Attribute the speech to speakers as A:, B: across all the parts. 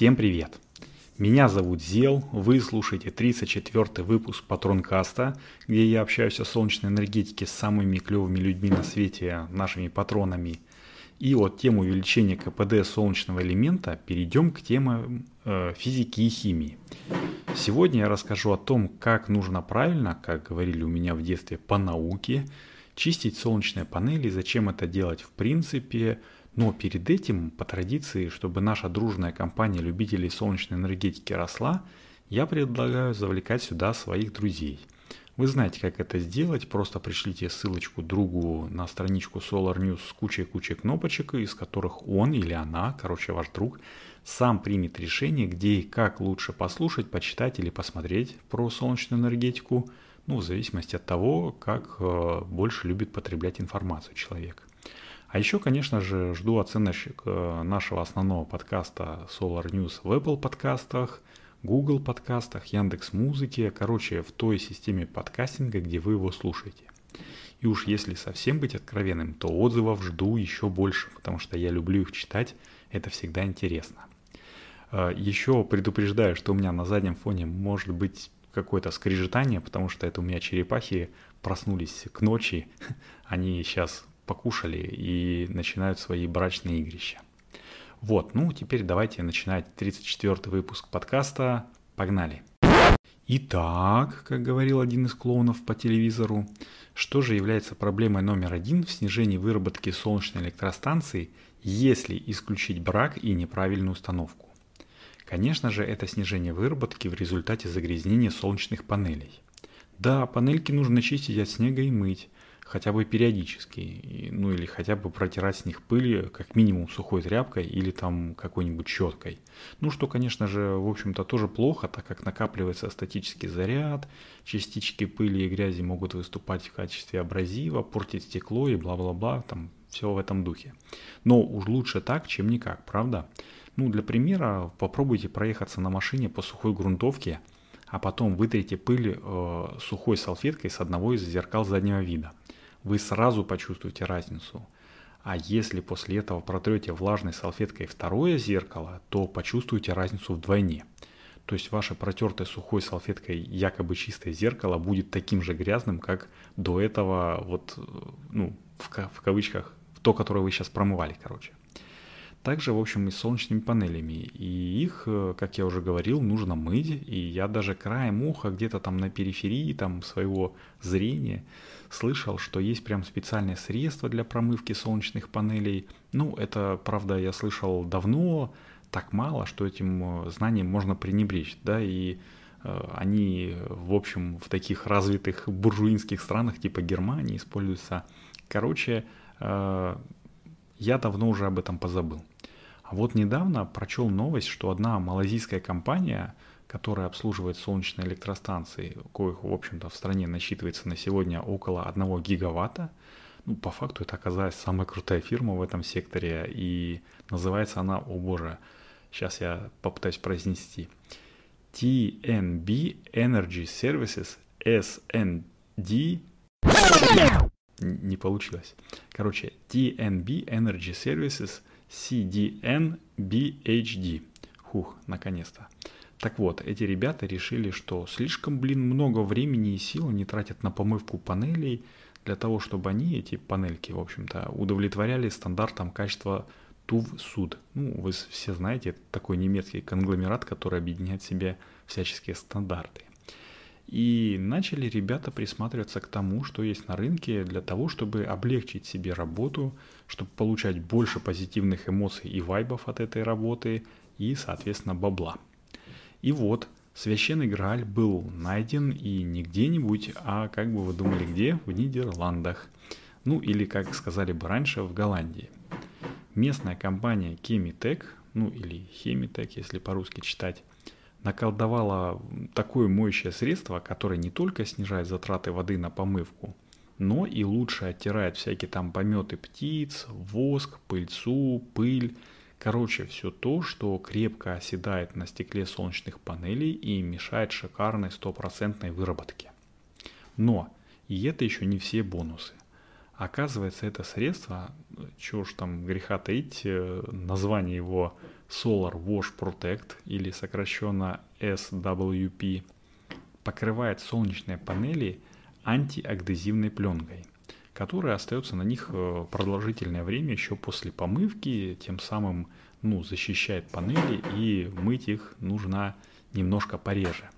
A: Всем привет! Меня зовут Зел, вы слушаете 34 выпуск Патронкаста, где я общаюсь о солнечной энергетике с самыми клевыми людьми на свете, нашими патронами. И от темы увеличения КПД солнечного элемента перейдем к теме э, физики и химии. Сегодня я расскажу о том, как нужно правильно, как говорили у меня в детстве по науке, чистить солнечные панели, зачем это делать в принципе, но перед этим, по традиции, чтобы наша дружная компания любителей солнечной энергетики росла, я предлагаю завлекать сюда своих друзей. Вы знаете, как это сделать, просто пришлите ссылочку другу на страничку Solar News с кучей-кучей кнопочек, из которых он или она, короче, ваш друг, сам примет решение, где и как лучше послушать, почитать или посмотреть про солнечную энергетику, ну, в зависимости от того, как э, больше любит потреблять информацию человек. А еще, конечно же, жду оценочек э, нашего основного подкаста Solar News в Apple подкастах, Google подкастах, Яндекс Музыке, короче, в той системе подкастинга, где вы его слушаете. И уж если совсем быть откровенным, то отзывов жду еще больше, потому что я люблю их читать, это всегда интересно. Э, еще предупреждаю, что у меня на заднем фоне может быть какое-то скрежетание, потому что это у меня черепахи проснулись к ночи, они сейчас покушали и начинают свои брачные игрища. Вот, ну теперь давайте начинать 34 выпуск подкаста. Погнали! Итак, как говорил один из клоунов по телевизору, что же является проблемой номер один в снижении выработки солнечной электростанции, если исключить брак и неправильную установку? Конечно же, это снижение выработки в результате загрязнения солнечных панелей. Да, панельки нужно чистить от снега и мыть, хотя бы периодически, ну или хотя бы протирать с них пыли как минимум сухой тряпкой или там какой-нибудь щеткой. Ну что, конечно же, в общем-то тоже плохо, так как накапливается статический заряд, частички пыли и грязи могут выступать в качестве абразива, портить стекло и бла-бла-бла, там все в этом духе. Но уж лучше так, чем никак, правда? Ну, для примера, попробуйте проехаться на машине по сухой грунтовке, а потом вытрите пыль э, сухой салфеткой с одного из зеркал заднего вида вы сразу почувствуете разницу. А если после этого протрете влажной салфеткой второе зеркало, то почувствуете разницу вдвойне. То есть ваше протертое сухой салфеткой якобы чистое зеркало будет таким же грязным, как до этого, вот, ну, в, в кавычках, то, которое вы сейчас промывали, короче. Также, в общем, и с солнечными панелями. И их, э, как я уже говорил, нужно мыть. И я даже краем уха где-то там на периферии там, своего зрения слышал, что есть прям специальные средства для промывки солнечных панелей. Ну, это, правда, я слышал давно, так мало, что этим э, знанием можно пренебречь, да, и э, они, в общем, в таких развитых буржуинских странах типа Германии используются. Короче, я давно уже об этом позабыл. А вот недавно прочел новость, что одна малазийская компания, которая обслуживает солнечные электростанции, коих, в общем-то, в стране насчитывается на сегодня около 1 гигаватта, ну, по факту это оказалась самая крутая фирма в этом секторе, и называется она, о боже, сейчас я попытаюсь произнести, TNB Energy Services SND не получилось. Короче, TNB Energy Services CDN-BHD. Хух, наконец-то. Так вот, эти ребята решили, что слишком, блин, много времени и сил они тратят на помывку панелей для того, чтобы они, эти панельки, в общем-то, удовлетворяли стандартам качества TUV-суд. Ну, вы все знаете, это такой немецкий конгломерат, который объединяет в себе всяческие стандарты. И начали ребята присматриваться к тому, что есть на рынке для того, чтобы облегчить себе работу, чтобы получать больше позитивных эмоций и вайбов от этой работы и, соответственно, бабла. И вот, священный Грааль был найден и не где-нибудь, а как бы вы думали где? В Нидерландах. Ну или, как сказали бы раньше, в Голландии. Местная компания Chemitec, ну или Chemitec, если по-русски читать, наколдовала такое моющее средство, которое не только снижает затраты воды на помывку, но и лучше оттирает всякие там пометы птиц, воск, пыльцу, пыль. Короче, все то, что крепко оседает на стекле солнечных панелей и мешает шикарной стопроцентной выработке. Но и это еще не все бонусы. Оказывается, это средство, чего ж там греха таить, э, название его Solar Wash Protect или сокращенно SWP покрывает солнечные панели антиадгезивной пленкой, которая остается на них э, продолжительное время еще после помывки, тем самым ну, защищает панели и мыть их нужно немножко пореже.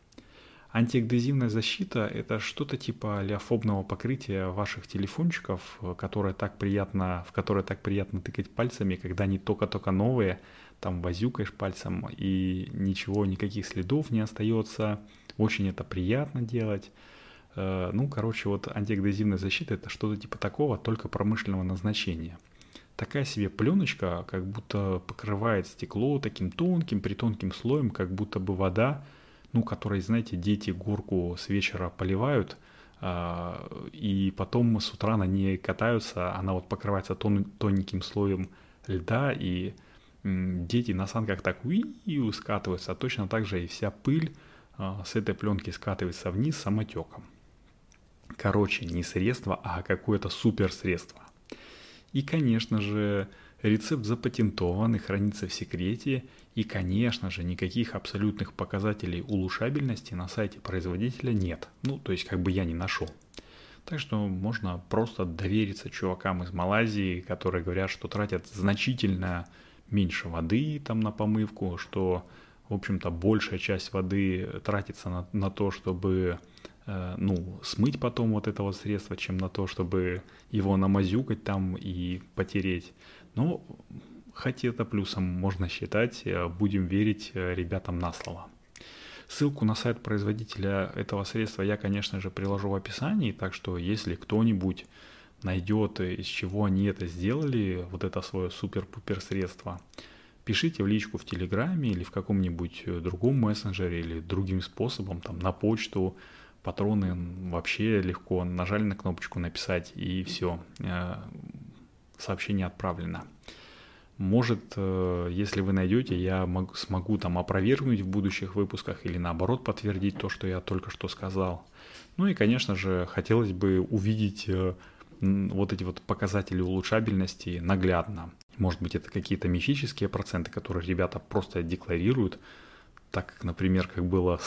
A: Антиэкдезивная защита – это что-то типа леофобного покрытия ваших телефончиков, которое так приятно, в которое так приятно тыкать пальцами, когда они только-только новые, там возюкаешь пальцем и ничего, никаких следов не остается. Очень это приятно делать. Э, ну, короче, вот антиэкдезивная защита – это что-то типа такого, только промышленного назначения – такая себе пленочка, как будто покрывает стекло таким тонким, притонким слоем, как будто бы вода, ну, которой, знаете, дети горку с вечера поливают, а, и потом с утра на ней катаются, она вот покрывается тон, тоненьким слоем льда, и дети на санках так уи скатываются, а точно так же и вся пыль а, с этой пленки скатывается вниз самотеком. Короче, не средство, а какое-то суперсредство. И, конечно же, рецепт запатентован и хранится в секрете, и, конечно же, никаких абсолютных показателей улучшабельности на сайте производителя нет. Ну, то есть, как бы я не нашел. Так что можно просто довериться чувакам из Малайзии, которые говорят, что тратят значительно меньше воды там на помывку, что, в общем-то, большая часть воды тратится на, на то, чтобы Э, ну, смыть потом вот этого средства, чем на то, чтобы его намазюкать там и потереть. Но хоть это плюсом можно считать, э, будем верить э, ребятам на слово. Ссылку на сайт производителя этого средства я, конечно же, приложу в описании, так что если кто-нибудь найдет, из чего они это сделали, вот это свое супер-пупер средство, пишите в личку в Телеграме или в каком-нибудь другом мессенджере или другим способом, там, на почту, патроны вообще легко. Нажали на кнопочку написать и все, э, сообщение отправлено. Может, э, если вы найдете, я могу, смогу там опровергнуть в будущих выпусках или наоборот подтвердить то, что я только что сказал. Ну и, конечно же, хотелось бы увидеть э, вот эти вот показатели улучшабельности наглядно. Может быть, это какие-то мифические проценты, которые ребята просто декларируют, так как, например, как было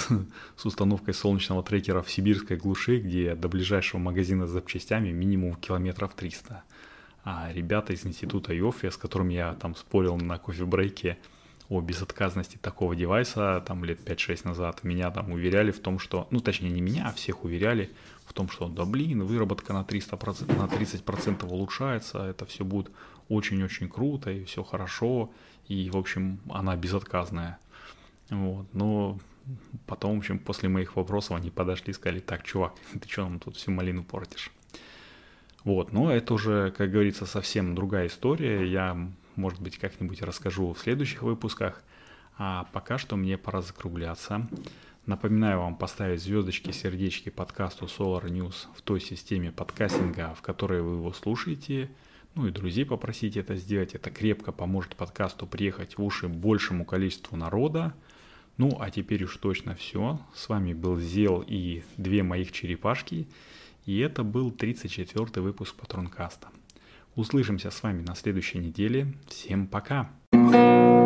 A: с установкой солнечного трекера в сибирской глуши, где до ближайшего магазина с запчастями минимум километров 300. А ребята из института Йофи, с которым я там спорил на кофе-брейке о безотказности такого девайса, там лет 5-6 назад, меня там уверяли в том, что, ну точнее не меня, а всех уверяли в том, что да блин, выработка на, 300%, на 30% улучшается, это все будет очень-очень круто и все хорошо, и в общем она безотказная. Вот, но потом, в общем, после моих вопросов они подошли и сказали, так, чувак, ты что нам тут всю малину портишь? Вот, но это уже, как говорится, совсем другая история. Я, может быть, как-нибудь расскажу в следующих выпусках. А пока что мне пора закругляться. Напоминаю вам поставить звездочки, сердечки подкасту Solar News в той системе подкастинга, в которой вы его слушаете. Ну и друзей попросите это сделать. Это крепко поможет подкасту приехать в уши большему количеству народа. Ну, а теперь уж точно все. С вами был Зел и две моих черепашки. И это был 34 выпуск Патронкаста. Услышимся с вами на следующей неделе. Всем пока! thank you